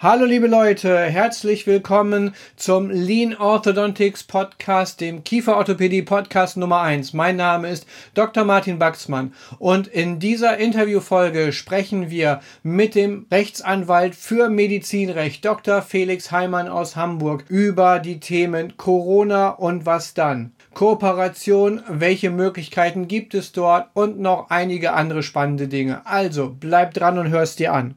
Hallo liebe Leute, herzlich willkommen zum Lean Orthodontics Podcast, dem Kieferorthopädie Podcast Nummer 1. Mein Name ist Dr. Martin Baxmann und in dieser Interviewfolge sprechen wir mit dem Rechtsanwalt für Medizinrecht Dr. Felix Heimann aus Hamburg über die Themen Corona und was dann. Kooperation, welche Möglichkeiten gibt es dort und noch einige andere spannende Dinge. Also bleib dran und hörst dir an.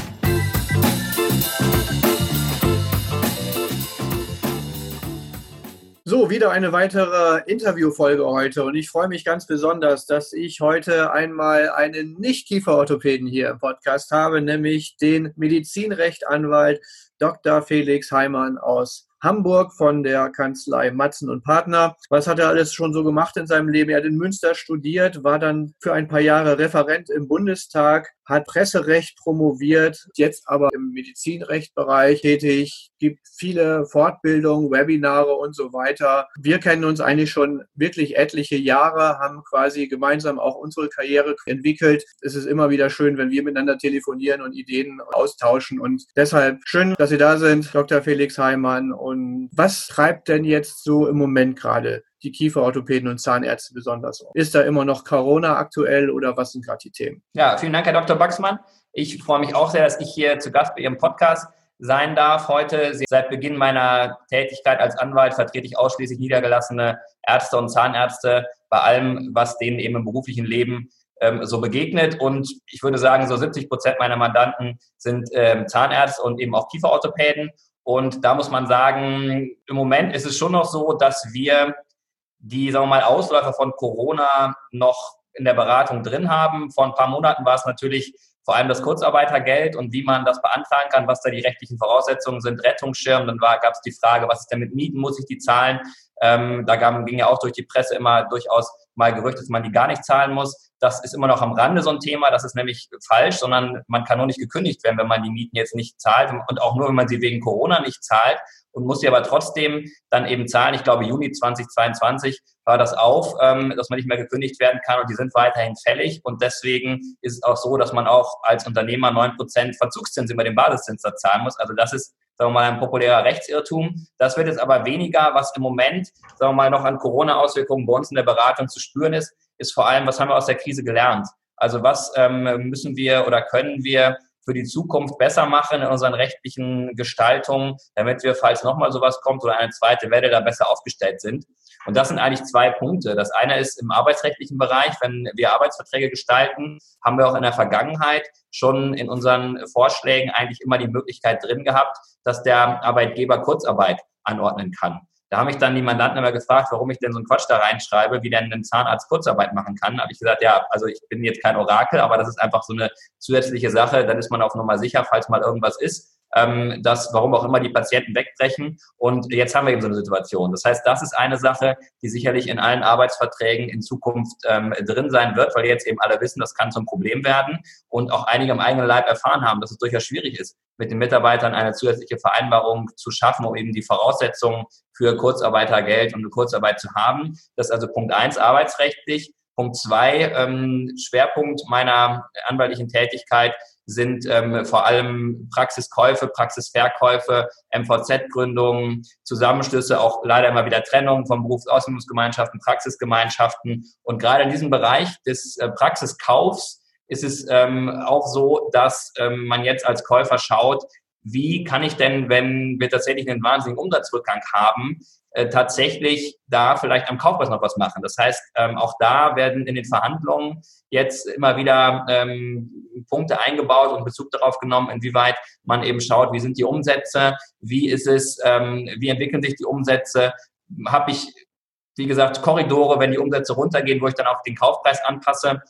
Wieder eine weitere Interviewfolge heute und ich freue mich ganz besonders, dass ich heute einmal einen Nicht-Kieferorthopäden hier im Podcast habe, nämlich den Medizinrechtanwalt Dr. Felix Heimann aus Hamburg von der Kanzlei Matzen und Partner. Was hat er alles schon so gemacht in seinem Leben? Er hat in Münster studiert, war dann für ein paar Jahre Referent im Bundestag, hat Presserecht promoviert, jetzt aber im Medizinrechtbereich tätig, gibt viele Fortbildungen, Webinare und so weiter. Wir kennen uns eigentlich schon wirklich etliche Jahre, haben quasi gemeinsam auch unsere Karriere entwickelt. Es ist immer wieder schön, wenn wir miteinander telefonieren und Ideen austauschen und deshalb schön, dass Sie da sind, Dr. Felix Heimann. Und was treibt denn jetzt so im Moment gerade die Kieferorthopäden und Zahnärzte besonders um? Ist da immer noch Corona aktuell oder was sind gerade die Themen? Ja, vielen Dank, Herr Dr. Baxmann. Ich freue mich auch sehr, dass ich hier zu Gast bei Ihrem Podcast sein darf heute. Seit Beginn meiner Tätigkeit als Anwalt vertrete ich ausschließlich niedergelassene Ärzte und Zahnärzte bei allem, was denen eben im beruflichen Leben ähm, so begegnet. Und ich würde sagen, so 70 Prozent meiner Mandanten sind ähm, Zahnärzte und eben auch Kieferorthopäden. Und da muss man sagen, im Moment ist es schon noch so, dass wir die, sagen wir mal, Ausläufer von Corona noch in der Beratung drin haben. Vor ein paar Monaten war es natürlich vor allem das Kurzarbeitergeld und wie man das beantragen kann, was da die rechtlichen Voraussetzungen sind, Rettungsschirm. Dann gab es die Frage, was ist denn mit Mieten, muss ich die zahlen? Ähm, da gab, ging ja auch durch die Presse immer durchaus mal Gerücht, dass man die gar nicht zahlen muss. Das ist immer noch am Rande so ein Thema. Das ist nämlich falsch, sondern man kann nur nicht gekündigt werden, wenn man die Mieten jetzt nicht zahlt und auch nur, wenn man sie wegen Corona nicht zahlt und muss sie aber trotzdem dann eben zahlen. Ich glaube, Juni 2022 war das auf, ähm, dass man nicht mehr gekündigt werden kann und die sind weiterhin fällig. Und deswegen ist es auch so, dass man auch als Unternehmer neun Prozent Verzugszins über den Basiszins zahlen muss. Also das ist sagen wir mal, ein populärer Rechtsirrtum. Das wird jetzt aber weniger, was im Moment, sagen wir mal, noch an Corona-Auswirkungen bei uns in der Beratung zu spüren ist, ist vor allem, was haben wir aus der Krise gelernt? Also was ähm, müssen wir oder können wir für die Zukunft besser machen in unseren rechtlichen Gestaltungen, damit wir, falls nochmal sowas kommt oder eine zweite Welle, da besser aufgestellt sind. Und das sind eigentlich zwei Punkte. Das eine ist im arbeitsrechtlichen Bereich, wenn wir Arbeitsverträge gestalten, haben wir auch in der Vergangenheit schon in unseren Vorschlägen eigentlich immer die Möglichkeit drin gehabt, dass der Arbeitgeber Kurzarbeit anordnen kann. Da haben mich dann die Mandanten immer gefragt, warum ich denn so einen Quatsch da reinschreibe, wie denn ein Zahnarzt Kurzarbeit machen kann. Da habe ich gesagt, ja, also ich bin jetzt kein Orakel, aber das ist einfach so eine zusätzliche Sache. Dann ist man auf Nummer sicher, falls mal irgendwas ist ähm, dass warum auch immer die Patienten wegbrechen. Und jetzt haben wir eben so eine Situation. Das heißt, das ist eine Sache, die sicherlich in allen Arbeitsverträgen in Zukunft ähm, drin sein wird, weil jetzt eben alle wissen, das kann zum Problem werden und auch einige im eigenen Leib erfahren haben, dass es durchaus schwierig ist, mit den Mitarbeitern eine zusätzliche Vereinbarung zu schaffen, um eben die Voraussetzungen für Kurzarbeitergeld und eine Kurzarbeit zu haben. Das ist also Punkt eins arbeitsrechtlich. Punkt zwei, ähm, Schwerpunkt meiner anwaltlichen Tätigkeit sind ähm, vor allem Praxiskäufe, Praxisverkäufe, MVZ-Gründungen, Zusammenschlüsse, auch leider immer wieder Trennungen von Berufsausbildungsgemeinschaften, Praxisgemeinschaften. Und gerade in diesem Bereich des äh, Praxiskaufs ist es ähm, auch so, dass ähm, man jetzt als Käufer schaut, wie kann ich denn, wenn wir tatsächlich einen wahnsinnigen Umsatzrückgang haben, äh, tatsächlich da vielleicht am Kaufpreis noch was machen. Das heißt, ähm, auch da werden in den Verhandlungen jetzt immer wieder ähm, Punkte eingebaut und Bezug darauf genommen, inwieweit man eben schaut, wie sind die Umsätze, wie ist es, ähm, wie entwickeln sich die Umsätze, habe ich, wie gesagt, Korridore, wenn die Umsätze runtergehen, wo ich dann auch den Kaufpreis anpasse.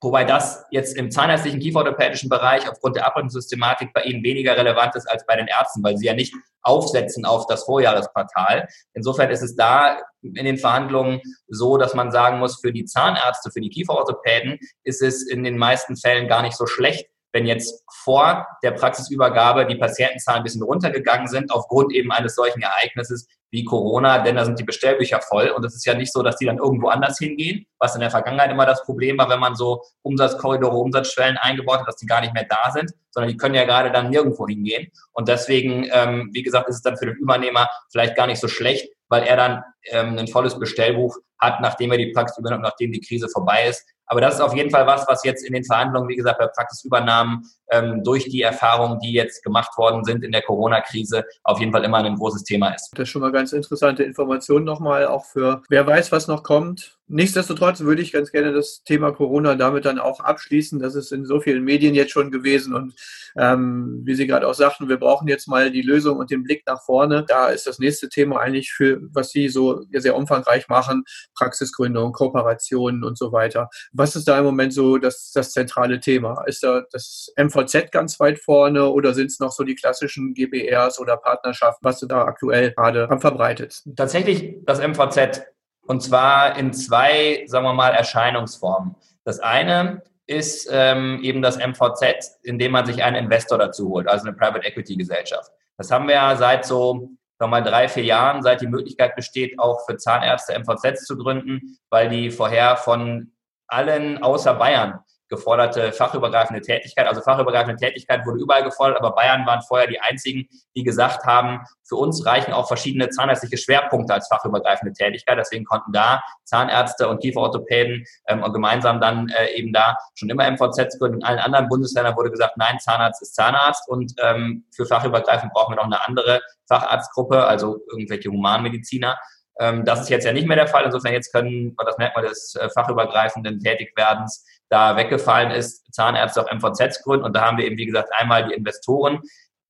Wobei das jetzt im zahnärztlichen kieferorthopädischen Bereich aufgrund der Abrechnungssystematik bei Ihnen weniger relevant ist als bei den Ärzten, weil sie ja nicht aufsetzen auf das Vorjahresquartal. Insofern ist es da in den Verhandlungen so, dass man sagen muss, für die Zahnärzte, für die Kieferorthopäden ist es in den meisten Fällen gar nicht so schlecht, wenn jetzt vor der Praxisübergabe die Patientenzahlen ein bisschen runtergegangen sind, aufgrund eben eines solchen Ereignisses wie Corona, denn da sind die Bestellbücher voll und es ist ja nicht so, dass die dann irgendwo anders hingehen, was in der Vergangenheit immer das Problem war, wenn man so Umsatzkorridore, Umsatzschwellen eingebaut hat, dass die gar nicht mehr da sind, sondern die können ja gerade dann nirgendwo hingehen und deswegen, ähm, wie gesagt, ist es dann für den Übernehmer vielleicht gar nicht so schlecht, weil er dann ähm, ein volles Bestellbuch hat, nachdem er die Praxis übernimmt, nachdem die Krise vorbei ist. Aber das ist auf jeden Fall was, was jetzt in den Verhandlungen, wie gesagt, bei Praxisübernahmen ähm, durch die Erfahrungen, die jetzt gemacht worden sind in der Corona-Krise, auf jeden Fall immer ein großes Thema ist. Das ist schon mal ganz interessante Information nochmal, auch für wer weiß, was noch kommt. Nichtsdestotrotz würde ich ganz gerne das Thema Corona damit dann auch abschließen. Das ist in so vielen Medien jetzt schon gewesen und ähm, wie Sie gerade auch sagten, wir brauchen jetzt mal die Lösung und den Blick nach vorne. Da ist das nächste Thema eigentlich für, was Sie so sehr umfangreich machen, Praxisgründung, Kooperationen und so weiter. Was ist da im Moment so das, das zentrale Thema? Ist da das MVZ ganz weit vorne oder sind es noch so die klassischen GBRs oder Partnerschaften, was du da aktuell gerade am verbreitetsten? Tatsächlich das MVZ und zwar in zwei, sagen wir mal, Erscheinungsformen. Das eine ist ähm, eben das MVZ, indem man sich einen Investor dazu holt, also eine Private Equity Gesellschaft. Das haben wir ja seit so sagen wir mal drei, vier Jahren, seit die Möglichkeit besteht, auch für Zahnärzte MVZs zu gründen, weil die vorher von allen außer Bayern geforderte fachübergreifende Tätigkeit. Also fachübergreifende Tätigkeit wurde überall gefordert, aber Bayern waren vorher die einzigen, die gesagt haben, für uns reichen auch verschiedene zahnärztliche Schwerpunkte als fachübergreifende Tätigkeit. Deswegen konnten da Zahnärzte und Kieferorthopäden ähm, gemeinsam dann äh, eben da schon immer MVZs gründen. In allen anderen Bundesländern wurde gesagt, nein, Zahnarzt ist Zahnarzt und ähm, für fachübergreifend brauchen wir noch eine andere Facharztgruppe, also irgendwelche Humanmediziner. Ähm, das ist jetzt ja nicht mehr der Fall. Insofern jetzt können, das Merkmal des äh, fachübergreifenden Tätigwerdens da weggefallen ist, Zahnärzte auch MVZs gründen. Und da haben wir eben, wie gesagt, einmal die Investoren,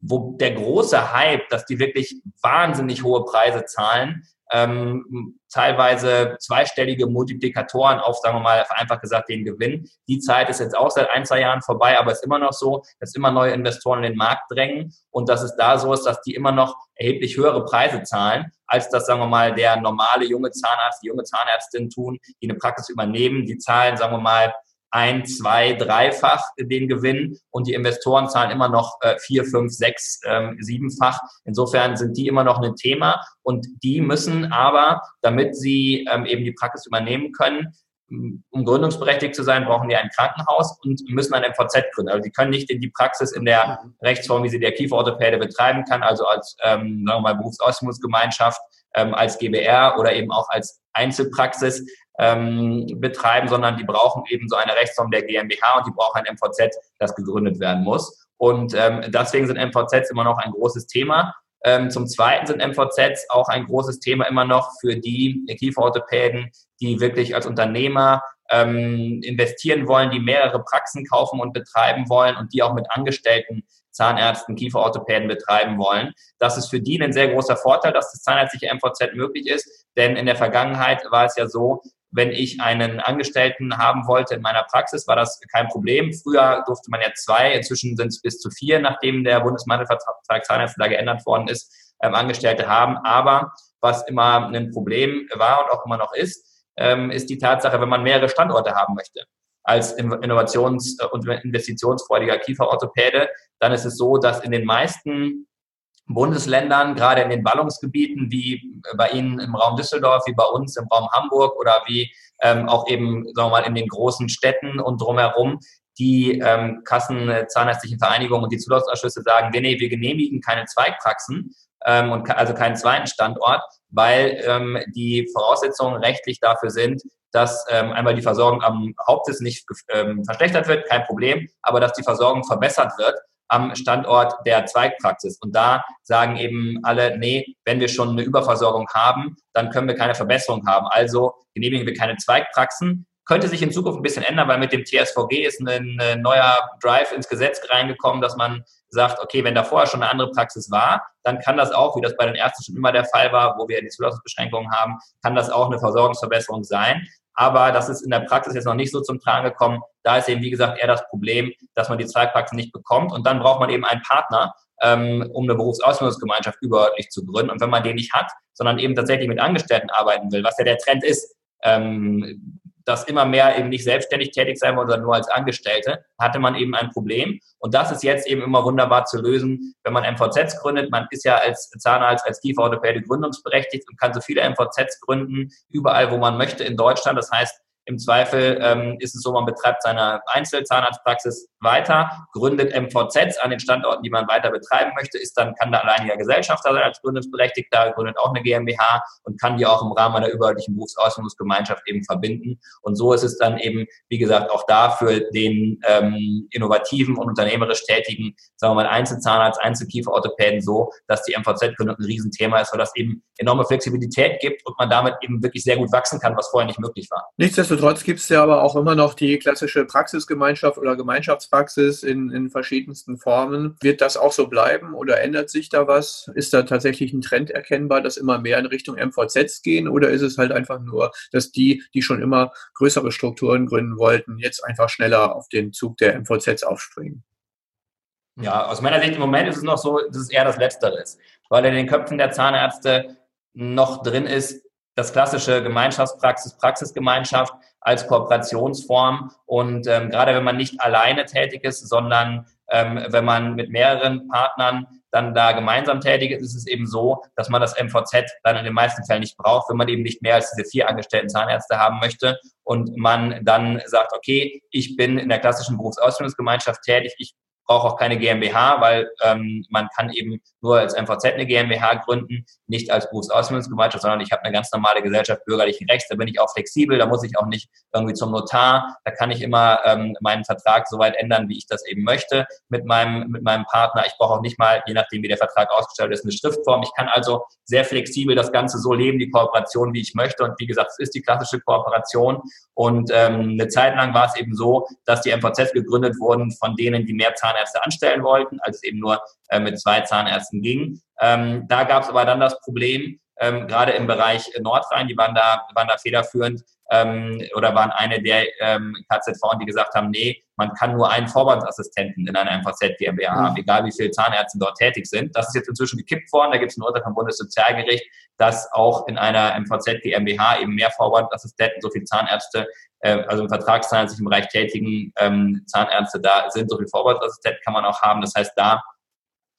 wo der große Hype, dass die wirklich wahnsinnig hohe Preise zahlen, ähm, teilweise zweistellige Multiplikatoren auf, sagen wir mal, einfach gesagt, den Gewinn. Die Zeit ist jetzt auch seit ein, zwei Jahren vorbei, aber es ist immer noch so, dass immer neue Investoren in den Markt drängen und dass es da so ist, dass die immer noch erheblich höhere Preise zahlen, als das, sagen wir mal, der normale junge Zahnarzt, die junge Zahnärztin tun, die eine Praxis übernehmen. Die zahlen, sagen wir mal, ein, zwei, dreifach den Gewinn und die Investoren zahlen immer noch äh, vier, fünf, sechs, ähm, siebenfach. Insofern sind die immer noch ein Thema und die müssen aber, damit sie ähm, eben die Praxis übernehmen können, um gründungsberechtigt zu sein, brauchen die ein Krankenhaus und müssen ein MVZ gründen. Also die können nicht in die Praxis in der Rechtsform, wie sie der Kieferorthopäde betreiben kann, also als ähm, sagen wir mal Berufsausbildungsgemeinschaft, ähm, als GBR oder eben auch als Einzelpraxis ähm, betreiben, sondern die brauchen eben so eine Rechtsform der GmbH und die brauchen ein MVZ, das gegründet werden muss. Und ähm, deswegen sind MVZs immer noch ein großes Thema. Ähm, zum Zweiten sind MVZs auch ein großes Thema immer noch für die Kieferorthopäden, die wirklich als Unternehmer ähm, investieren wollen, die mehrere Praxen kaufen und betreiben wollen und die auch mit Angestellten Zahnärzten, Kieferorthopäden betreiben wollen. Das ist für die ein sehr großer Vorteil, dass das zahnärztliche MVZ möglich ist, denn in der Vergangenheit war es ja so, wenn ich einen Angestellten haben wollte in meiner Praxis, war das kein Problem. Früher durfte man ja zwei, inzwischen sind es bis zu vier, nachdem der Bundesmantelvertrag Zahnärzte geändert worden ist, ähm, Angestellte haben. Aber was immer ein Problem war und auch immer noch ist, ähm, ist die Tatsache, wenn man mehrere Standorte haben möchte als innovations- und investitionsfreudiger Kieferorthopäde, dann ist es so, dass in den meisten Bundesländern, gerade in den Ballungsgebieten wie bei Ihnen im Raum Düsseldorf, wie bei uns im Raum Hamburg oder wie ähm, auch eben, sagen wir mal, in den großen Städten und drumherum, die ähm, Kassen, Zahnärztlichen Vereinigungen und die Zulassungsausschüsse sagen, nee, nee, wir genehmigen keine Zweigpraxen ähm, und also keinen zweiten Standort, weil ähm, die Voraussetzungen rechtlich dafür sind, dass ähm, einmal die Versorgung am Hauptsitz nicht ähm, verschlechtert wird, kein Problem, aber dass die Versorgung verbessert wird am Standort der Zweigpraxis. Und da sagen eben alle, nee, wenn wir schon eine Überversorgung haben, dann können wir keine Verbesserung haben. Also genehmigen wir keine Zweigpraxen. Könnte sich in Zukunft ein bisschen ändern, weil mit dem TSVG ist ein, neuer Drive ins Gesetz reingekommen, dass man sagt, okay, wenn da vorher schon eine andere Praxis war, dann kann das auch, wie das bei den Ärzten schon immer der Fall war, wo wir die Zulassungsbeschränkungen haben, kann das auch eine Versorgungsverbesserung sein. Aber das ist in der Praxis jetzt noch nicht so zum Tragen gekommen. Da ist eben, wie gesagt, eher das Problem, dass man die Zweigpraxis nicht bekommt. Und dann braucht man eben einen Partner, ähm, um eine Berufsausbildungsgemeinschaft überörtlich zu gründen. Und wenn man den nicht hat, sondern eben tatsächlich mit Angestellten arbeiten will, was ja der Trend ist, ähm, dass immer mehr eben nicht selbstständig tätig sein wollen, sondern nur als Angestellte, hatte man eben ein Problem. Und das ist jetzt eben immer wunderbar zu lösen, wenn man MVZs gründet. Man ist ja als Zahnarzt, als Kieferorthopäde gründungsberechtigt und kann so viele MVZs gründen, überall, wo man möchte in Deutschland. Das heißt, im Zweifel ähm, ist es so, man betreibt seine Einzelzahnarztpraxis weiter, gründet MVZs an den Standorten, die man weiter betreiben möchte, ist dann, kann da alleiniger Gesellschafter sein als Gründungsberechtigter, gründet auch eine GmbH und kann die auch im Rahmen einer überörtlichen Berufsausbildungsgemeinschaft eben verbinden. Und so ist es dann eben, wie gesagt, auch da für den ähm, innovativen und unternehmerisch tätigen, sagen wir mal, Einzelzahnarzt, Einzelkieferorthopäden so, dass die MVZ-Gründung ein Riesenthema ist, weil das eben enorme Flexibilität gibt und man damit eben wirklich sehr gut wachsen kann, was vorher nicht möglich war. Nichtsdestotrotz Nichtsdestotrotz gibt es ja aber auch immer noch die klassische Praxisgemeinschaft oder Gemeinschaftspraxis in, in verschiedensten Formen. Wird das auch so bleiben oder ändert sich da was? Ist da tatsächlich ein Trend erkennbar, dass immer mehr in Richtung MVZs gehen oder ist es halt einfach nur, dass die, die schon immer größere Strukturen gründen wollten, jetzt einfach schneller auf den Zug der MVZs aufspringen? Ja, aus meiner Sicht im Moment ist es noch so, dass es eher das Letztere ist, weil in den Köpfen der Zahnärzte noch drin ist, das klassische Gemeinschaftspraxis, Praxisgemeinschaft als Kooperationsform. Und ähm, gerade wenn man nicht alleine tätig ist, sondern ähm, wenn man mit mehreren Partnern dann da gemeinsam tätig ist, ist es eben so, dass man das MVZ dann in den meisten Fällen nicht braucht, wenn man eben nicht mehr als diese vier angestellten Zahnärzte haben möchte und man dann sagt, okay, ich bin in der klassischen Berufsausbildungsgemeinschaft tätig, ich brauche auch keine GmbH, weil ähm, man kann eben nur als MVZ eine GmbH gründen, nicht als Berufsausbildungsgemeinschaft, sondern ich habe eine ganz normale Gesellschaft bürgerlichen Rechts. Da bin ich auch flexibel, da muss ich auch nicht irgendwie zum Notar. Da kann ich immer ähm, meinen Vertrag so weit ändern, wie ich das eben möchte mit meinem, mit meinem Partner. Ich brauche auch nicht mal, je nachdem, wie der Vertrag ausgestellt ist, eine Schriftform. Ich kann also sehr flexibel das Ganze so leben, die Kooperation, wie ich möchte. Und wie gesagt, es ist die klassische Kooperation. Und ähm, eine Zeit lang war es eben so, dass die MVZ gegründet wurden von denen, die mehr Zahnärzte anstellen wollten, als es eben nur äh, mit zwei Zahnärzten ging. Ähm, da gab es aber dann das Problem, ähm, gerade im Bereich Nordrhein, die waren da, waren da federführend ähm, oder waren eine der ähm, KZV, die gesagt haben, nee, man kann nur einen Vorwandsassistenten in einer MVZ GmbH haben, mhm. egal wie viele Zahnärzte dort tätig sind. Das ist jetzt inzwischen gekippt worden. Da gibt es ein Urteil vom Bundessozialgericht, dass auch in einer MVZ GmbH eben mehr Vorwandassistenten, so viele Zahnärzte, äh, also im Vertragszahnarzt im Bereich tätigen ähm, Zahnärzte da sind, so viele Vorwandsassistenten kann man auch haben. Das heißt, da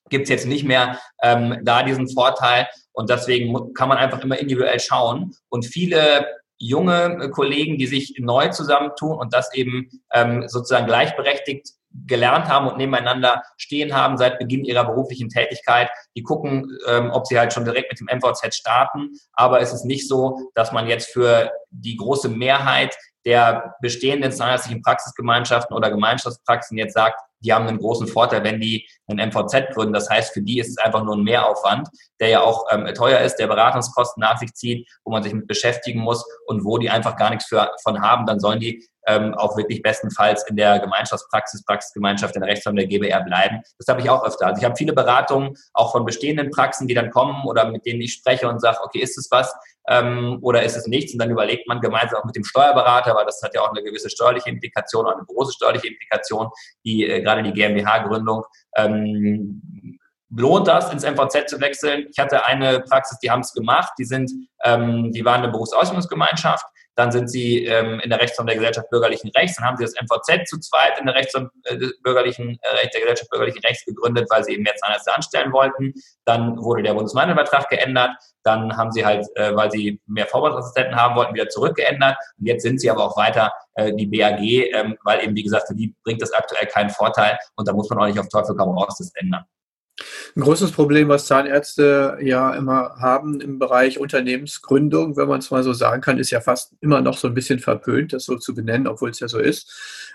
gibt es jetzt nicht mehr ähm, da diesen Vorteil und deswegen kann man einfach immer individuell schauen und viele junge Kollegen, die sich neu zusammentun und das eben ähm, sozusagen gleichberechtigt gelernt haben und nebeneinander stehen haben seit Beginn ihrer beruflichen Tätigkeit. Die gucken, ähm, ob sie halt schon direkt mit dem MVZ starten. Aber es ist nicht so, dass man jetzt für die große Mehrheit der bestehenden zahnärztlichen Praxisgemeinschaften oder Gemeinschaftspraxen jetzt sagt, die haben einen großen Vorteil, wenn die einen MVZ gründen. Das heißt, für die ist es einfach nur ein Mehraufwand, der ja auch ähm, teuer ist, der Beratungskosten nach sich zieht, wo man sich mit beschäftigen muss und wo die einfach gar nichts für, von haben. Dann sollen die ähm, auch wirklich bestenfalls in der Gemeinschaftspraxis, Praxisgemeinschaft in der Rechtsform der GBR bleiben. Das habe ich auch öfter. Also ich habe viele Beratungen auch von bestehenden Praxen, die dann kommen oder mit denen ich spreche und sage, okay, ist es was ähm, oder ist es nichts? Und dann überlegt man gemeinsam auch mit dem Steuerberater, weil das hat ja auch eine gewisse steuerliche Implikation eine große steuerliche Implikation, die äh, gerade die GmbH-Gründung ähm, lohnt das, ins MVZ zu wechseln. Ich hatte eine Praxis, die haben es gemacht, die sind, ähm, die waren eine Berufsausbildungsgemeinschaft, dann sind sie ähm, in der Rechtsform der Gesellschaft bürgerlichen Rechts, dann haben sie das MVZ zu zweit in der Rechtsform äh, bürgerlichen äh, der Gesellschaft bürgerlichen Rechts gegründet, weil sie eben mehr Zahnärzte anstellen wollten. Dann wurde der Bundesmandelvertrag geändert, dann haben sie halt, äh, weil sie mehr Vorwärtsassistenten haben wollten, wieder zurückgeändert. Und jetzt sind sie aber auch weiter äh, die BAG, ähm, weil eben, wie gesagt, für die bringt das aktuell keinen Vorteil und da muss man auch nicht auf Teufel komm raus das ändern. Ein großes Problem, was Zahnärzte ja immer haben im Bereich Unternehmensgründung, wenn man es mal so sagen kann, ist ja fast immer noch so ein bisschen verpönt, das so zu benennen, obwohl es ja so ist,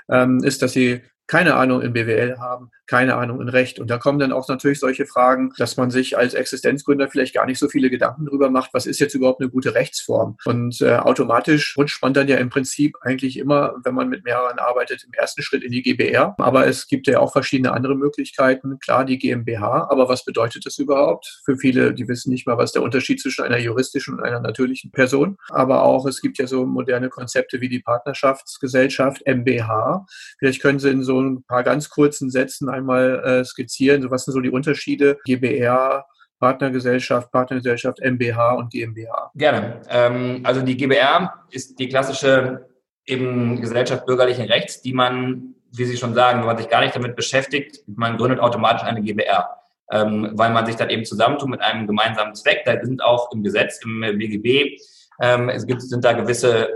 ähm, ist, dass sie keine Ahnung in BWL haben, keine Ahnung in Recht. Und da kommen dann auch natürlich solche Fragen, dass man sich als Existenzgründer vielleicht gar nicht so viele Gedanken darüber macht, was ist jetzt überhaupt eine gute Rechtsform. Und äh, automatisch rutscht man dann ja im Prinzip eigentlich immer, wenn man mit mehreren arbeitet, im ersten Schritt in die GBR. Aber es gibt ja auch verschiedene andere Möglichkeiten. Klar, die GmbH. Aber was bedeutet das überhaupt? Für viele, die wissen nicht mal, was der Unterschied zwischen einer juristischen und einer natürlichen Person. Aber auch, es gibt ja so moderne Konzepte wie die Partnerschaftsgesellschaft MBH. Vielleicht können Sie in so ein paar ganz kurzen Sätzen einmal äh, skizzieren? So, was sind so die Unterschiede GBR, Partnergesellschaft, Partnergesellschaft, MBH und GmbH? Gerne. Ähm, also die GBR ist die klassische eben Gesellschaft bürgerlichen Rechts, die man, wie Sie schon sagen, wenn man sich gar nicht damit beschäftigt, man gründet automatisch eine GBR. Ähm, weil man sich dann eben zusammentut mit einem gemeinsamen Zweck. Da sind auch im Gesetz, im BGB, ähm, es gibt, sind da gewisse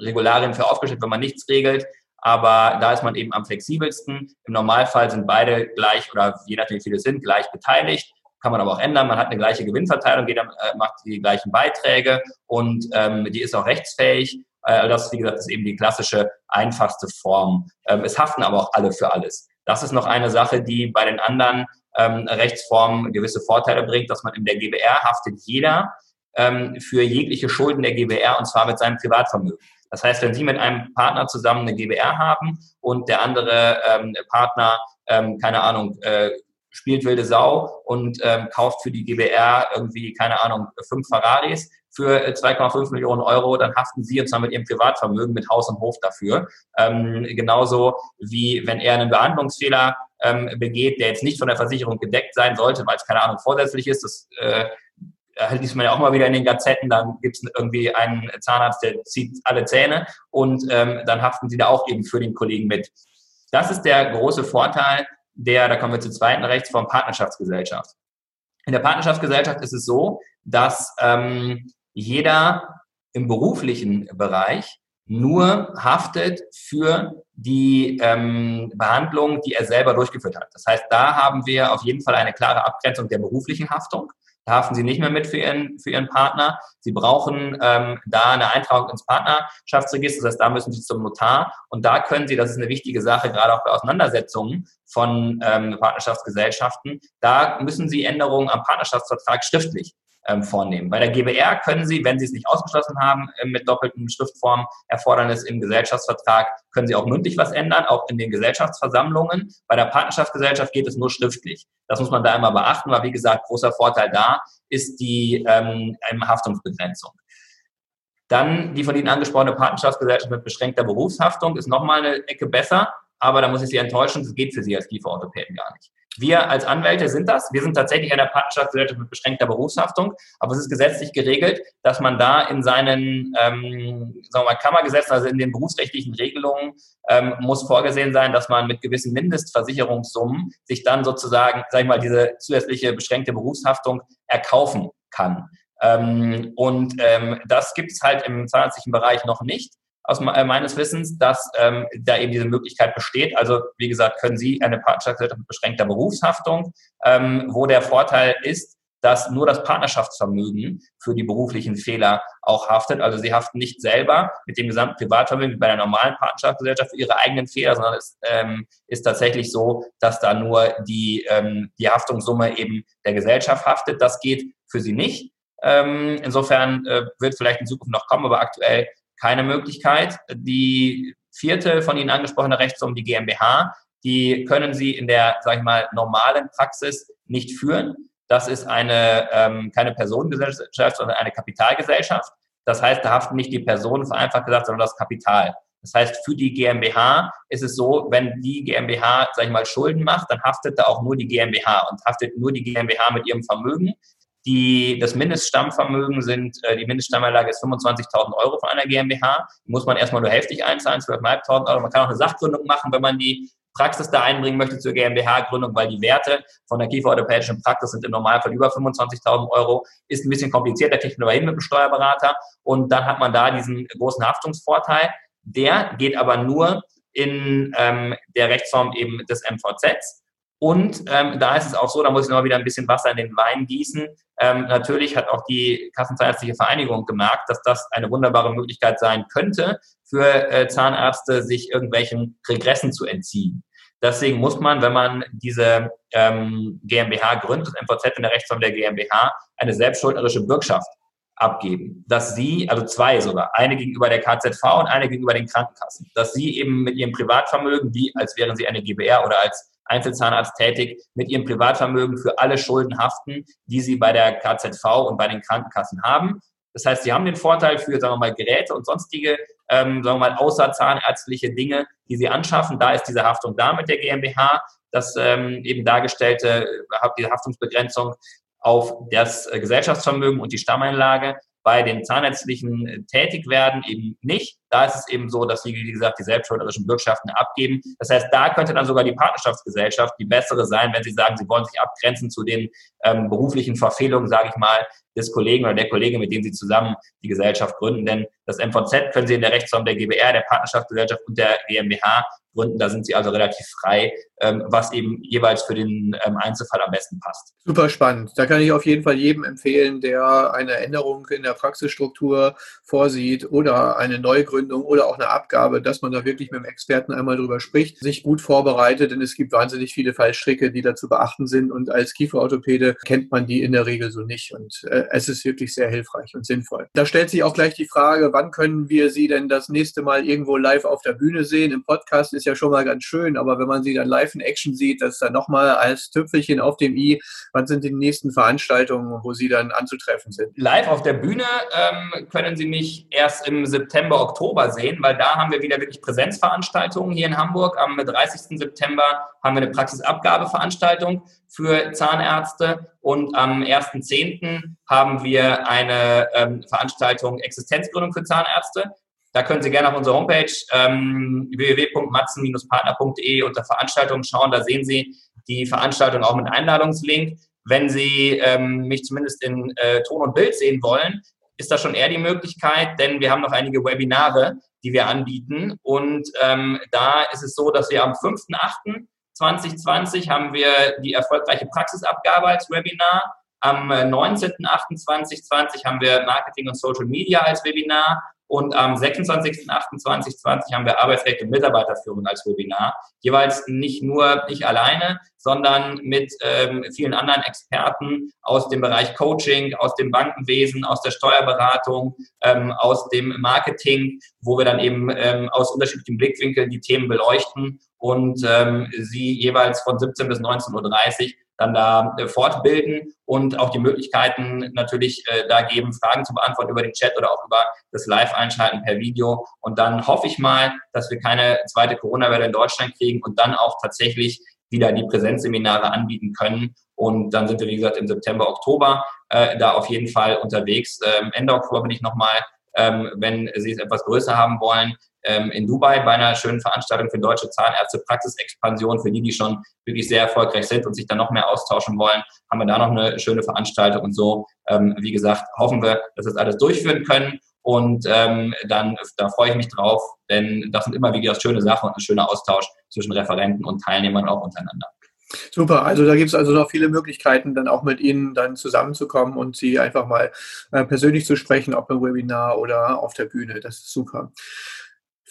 Regularien für aufgestellt, wenn man nichts regelt. Aber da ist man eben am flexibelsten. Im Normalfall sind beide gleich oder je nachdem, wie viele sind, gleich beteiligt. Kann man aber auch ändern. Man hat eine gleiche Gewinnverteilung, jeder äh, macht die gleichen Beiträge und ähm, die ist auch rechtsfähig. Äh, das, wie gesagt, ist eben die klassische, einfachste Form. Ähm, es haften aber auch alle für alles. Das ist noch eine Sache, die bei den anderen ähm, Rechtsformen gewisse Vorteile bringt, dass man in der GBR haftet jeder ähm, für jegliche Schulden der GBR und zwar mit seinem Privatvermögen. Das heißt, wenn Sie mit einem Partner zusammen eine GBR haben und der andere ähm, Partner, ähm, keine Ahnung, äh, spielt wilde Sau und ähm, kauft für die GBR irgendwie, keine Ahnung, fünf Ferraris für 2,5 äh, Millionen Euro, dann haften Sie und zwar mit Ihrem Privatvermögen mit Haus und Hof dafür. Ähm, genauso wie wenn er einen Behandlungsfehler ähm, begeht, der jetzt nicht von der Versicherung gedeckt sein sollte, weil es keine Ahnung vorsätzlich ist. Das äh, liest man ja auch mal wieder in den Gazetten, dann gibt es irgendwie einen Zahnarzt, der zieht alle Zähne und ähm, dann haften sie da auch eben für den Kollegen mit. Das ist der große Vorteil der, da kommen wir zur zweiten Rechtsform, Partnerschaftsgesellschaft. In der Partnerschaftsgesellschaft ist es so, dass ähm, jeder im beruflichen Bereich nur haftet für die ähm, Behandlung, die er selber durchgeführt hat. Das heißt, da haben wir auf jeden Fall eine klare Abgrenzung der beruflichen Haftung. Haften Sie nicht mehr mit für Ihren, für Ihren Partner. Sie brauchen ähm, da eine Eintragung ins Partnerschaftsregister. Das heißt, da müssen Sie zum Notar. Und da können Sie, das ist eine wichtige Sache, gerade auch bei Auseinandersetzungen von ähm, Partnerschaftsgesellschaften, da müssen Sie Änderungen am Partnerschaftsvertrag schriftlich ähm, vornehmen. Bei der GBR können Sie, wenn Sie es nicht ausgeschlossen haben, äh, mit doppeltem Schriftform Erfordernis im Gesellschaftsvertrag, können Sie auch mündlich was ändern, auch in den Gesellschaftsversammlungen. Bei der Partnerschaftsgesellschaft geht es nur schriftlich. Das muss man da immer beachten, weil wie gesagt, großer Vorteil da ist die ähm, Haftungsbegrenzung. Dann die von Ihnen angesprochene Partnerschaftsgesellschaft mit beschränkter Berufshaftung ist nochmal eine Ecke besser, aber da muss ich Sie enttäuschen, das geht für Sie als Kieferorthopäden gar nicht. Wir als Anwälte sind das. Wir sind tatsächlich eine Partnerschaftsgesellschaft mit beschränkter Berufshaftung, aber es ist gesetzlich geregelt, dass man da in seinen ähm, sagen wir mal, Kammergesetzen, also in den berufsrechtlichen Regelungen, ähm, muss vorgesehen sein, dass man mit gewissen Mindestversicherungssummen sich dann sozusagen, sag ich mal, diese zusätzliche beschränkte Berufshaftung erkaufen kann. Ähm, und ähm, das gibt es halt im zahnärztlichen Bereich noch nicht aus äh, meines Wissens, dass ähm, da eben diese Möglichkeit besteht. Also wie gesagt, können Sie eine Partnerschaftsgesellschaft mit beschränkter Berufshaftung, ähm, wo der Vorteil ist, dass nur das Partnerschaftsvermögen für die beruflichen Fehler auch haftet. Also Sie haften nicht selber mit dem gesamten Privatvermögen wie bei einer normalen Partnerschaftsgesellschaft für Ihre eigenen Fehler, sondern es ähm, ist tatsächlich so, dass da nur die, ähm, die Haftungssumme eben der Gesellschaft haftet. Das geht für Sie nicht. Ähm, insofern äh, wird vielleicht in Zukunft noch kommen, aber aktuell keine Möglichkeit. Die vierte von Ihnen angesprochene Rechtsform, die GmbH, die können Sie in der, sage ich mal, normalen Praxis nicht führen. Das ist eine ähm, keine Personengesellschaft, sondern eine Kapitalgesellschaft. Das heißt, da haften nicht die Personen, vereinfacht gesagt, sondern das Kapital. Das heißt, für die GmbH ist es so, wenn die GmbH, sag ich mal, Schulden macht, dann haftet da auch nur die GmbH und haftet nur die GmbH mit ihrem Vermögen. Die, das Mindeststammvermögen sind, äh, die Mindeststammerlage ist 25.000 Euro von einer GmbH. Die muss man erstmal nur hälftig einzahlen, 12.500 Euro. Man kann auch eine Sachgründung machen, wenn man die Praxis da einbringen möchte zur GmbH-Gründung, weil die Werte von der kieferorthopädischen Praxis sind im Normalfall über 25.000 Euro. Ist ein bisschen kompliziert, da kriegt man aber hin mit dem Steuerberater. Und dann hat man da diesen großen Haftungsvorteil. Der geht aber nur in ähm, der Rechtsform eben des MVZs. Und ähm, da ist es auch so, da muss ich noch wieder ein bisschen Wasser in den Wein gießen. Ähm, natürlich hat auch die Kassenzahnärztliche Vereinigung gemerkt, dass das eine wunderbare Möglichkeit sein könnte, für äh, Zahnärzte sich irgendwelchen Regressen zu entziehen. Deswegen muss man, wenn man diese ähm, GmbH gründet, MVZ in der Rechtsform der GmbH, eine selbstschuldnerische Bürgschaft abgeben, dass sie, also zwei sogar, eine gegenüber der KZV und eine gegenüber den Krankenkassen, dass sie eben mit ihrem Privatvermögen, wie als wären sie eine GBR oder als Einzelzahnarzt tätig, mit ihrem Privatvermögen für alle Schulden haften, die sie bei der KZV und bei den Krankenkassen haben. Das heißt, sie haben den Vorteil für, sagen wir mal, Geräte und sonstige, ähm, sagen wir mal, außerzahnärztliche Dinge, die sie anschaffen. Da ist diese Haftung da mit der GmbH, das ähm, eben dargestellte, die Haftungsbegrenzung auf das äh, Gesellschaftsvermögen und die Stammeinlage bei den zahnärztlichen äh, Tätigwerden eben nicht. Da ist es eben so, dass sie, wie gesagt, die selbstschuldnerischen Bürgschaften abgeben. Das heißt, da könnte dann sogar die Partnerschaftsgesellschaft die bessere sein, wenn sie sagen, sie wollen sich abgrenzen zu den ähm, beruflichen Verfehlungen, sage ich mal, des Kollegen oder der Kollegin, mit dem sie zusammen die Gesellschaft gründen. Denn das MVZ können sie in der Rechtsform der GBR, der Partnerschaftsgesellschaft und der GmbH gründen. Da sind sie also relativ frei, ähm, was eben jeweils für den ähm, Einzelfall am besten passt. Super spannend. Da kann ich auf jeden Fall jedem empfehlen, der eine Änderung in der Praxisstruktur vorsieht oder eine Neugründung oder auch eine Abgabe, dass man da wirklich mit dem Experten einmal drüber spricht, sich gut vorbereitet, denn es gibt wahnsinnig viele Fallstricke, die da zu beachten sind und als Kieferorthopäde kennt man die in der Regel so nicht und äh, es ist wirklich sehr hilfreich und sinnvoll. Da stellt sich auch gleich die Frage, wann können wir Sie denn das nächste Mal irgendwo live auf der Bühne sehen? Im Podcast ist ja schon mal ganz schön, aber wenn man Sie dann live in Action sieht, das ist dann nochmal als Tüpfelchen auf dem i, wann sind die nächsten Veranstaltungen, wo Sie dann anzutreffen sind? Live auf der Bühne ähm, können Sie mich erst im September, Oktober sehen, weil da haben wir wieder wirklich Präsenzveranstaltungen hier in Hamburg. Am 30. September haben wir eine Praxisabgabeveranstaltung für Zahnärzte und am 1.10. haben wir eine ähm, Veranstaltung Existenzgründung für Zahnärzte. Da können Sie gerne auf unserer Homepage ähm, www.matzen-partner.de unter Veranstaltungen schauen. Da sehen Sie die Veranstaltung auch mit Einladungslink. Wenn Sie ähm, mich zumindest in äh, Ton und Bild sehen wollen, ist das schon eher die Möglichkeit, denn wir haben noch einige Webinare, die wir anbieten. Und ähm, da ist es so, dass wir am 5.8.2020 haben wir die erfolgreiche Praxisabgabe als Webinar. Am 19.08.2020 haben wir Marketing und Social Media als Webinar. Und am 26.08.2020 haben wir Arbeitsrecht und Mitarbeiterführung als Webinar. Jeweils nicht nur ich alleine, sondern mit ähm, vielen anderen Experten aus dem Bereich Coaching, aus dem Bankenwesen, aus der Steuerberatung, ähm, aus dem Marketing, wo wir dann eben ähm, aus unterschiedlichen Blickwinkeln die Themen beleuchten und ähm, sie jeweils von 17 bis 19.30 Uhr dann da äh, fortbilden und auch die Möglichkeiten natürlich äh, da geben, Fragen zu beantworten über den Chat oder auch über das Live-Einschalten per Video. Und dann hoffe ich mal, dass wir keine zweite Corona-Welle in Deutschland kriegen und dann auch tatsächlich wieder die Präsenzseminare anbieten können. Und dann sind wir, wie gesagt, im September, Oktober äh, da auf jeden Fall unterwegs. Ähm, Ende Oktober bin ich nochmal, ähm, wenn Sie es etwas größer haben wollen, ähm, in Dubai bei einer schönen Veranstaltung für deutsche Zahnärzte, Praxisexpansion, für die, die schon wirklich sehr erfolgreich sind und sich dann noch mehr austauschen wollen, haben wir da noch eine schöne Veranstaltung und so. Ähm, wie gesagt, hoffen wir, dass wir das alles durchführen können. Und ähm, dann, da freue ich mich drauf, denn das sind immer wieder schöne Sachen und ein schöner Austausch zwischen Referenten und Teilnehmern auch untereinander. Super, also da gibt es also noch viele Möglichkeiten, dann auch mit Ihnen dann zusammenzukommen und Sie einfach mal äh, persönlich zu sprechen, ob im Webinar oder auf der Bühne. Das ist super.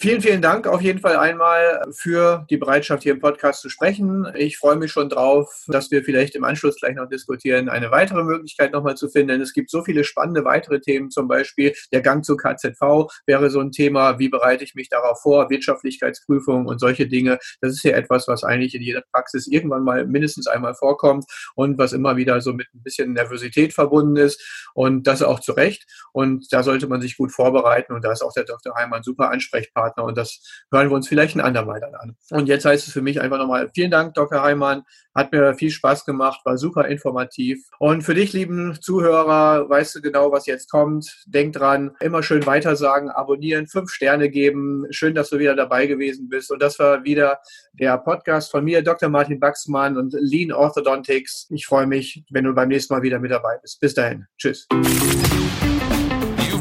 Vielen, vielen Dank auf jeden Fall einmal für die Bereitschaft, hier im Podcast zu sprechen. Ich freue mich schon drauf, dass wir vielleicht im Anschluss gleich noch diskutieren, eine weitere Möglichkeit nochmal zu finden. Denn es gibt so viele spannende weitere Themen, zum Beispiel der Gang zur KZV wäre so ein Thema. Wie bereite ich mich darauf vor? Wirtschaftlichkeitsprüfung und solche Dinge. Das ist ja etwas, was eigentlich in jeder Praxis irgendwann mal mindestens einmal vorkommt und was immer wieder so mit ein bisschen Nervosität verbunden ist. Und das auch zu Recht. Und da sollte man sich gut vorbereiten. Und da ist auch der Dr. Heimann super Ansprechpartner Partner und das hören wir uns vielleicht ein andermal dann an. Und jetzt heißt es für mich einfach nochmal vielen Dank, Dr. Heimann. Hat mir viel Spaß gemacht, war super informativ. Und für dich, lieben Zuhörer, weißt du genau, was jetzt kommt. Denk dran, immer schön weitersagen, abonnieren, fünf Sterne geben. Schön, dass du wieder dabei gewesen bist. Und das war wieder der Podcast von mir, Dr. Martin Baxmann und Lean Orthodontics. Ich freue mich, wenn du beim nächsten Mal wieder mit dabei bist. Bis dahin. Tschüss.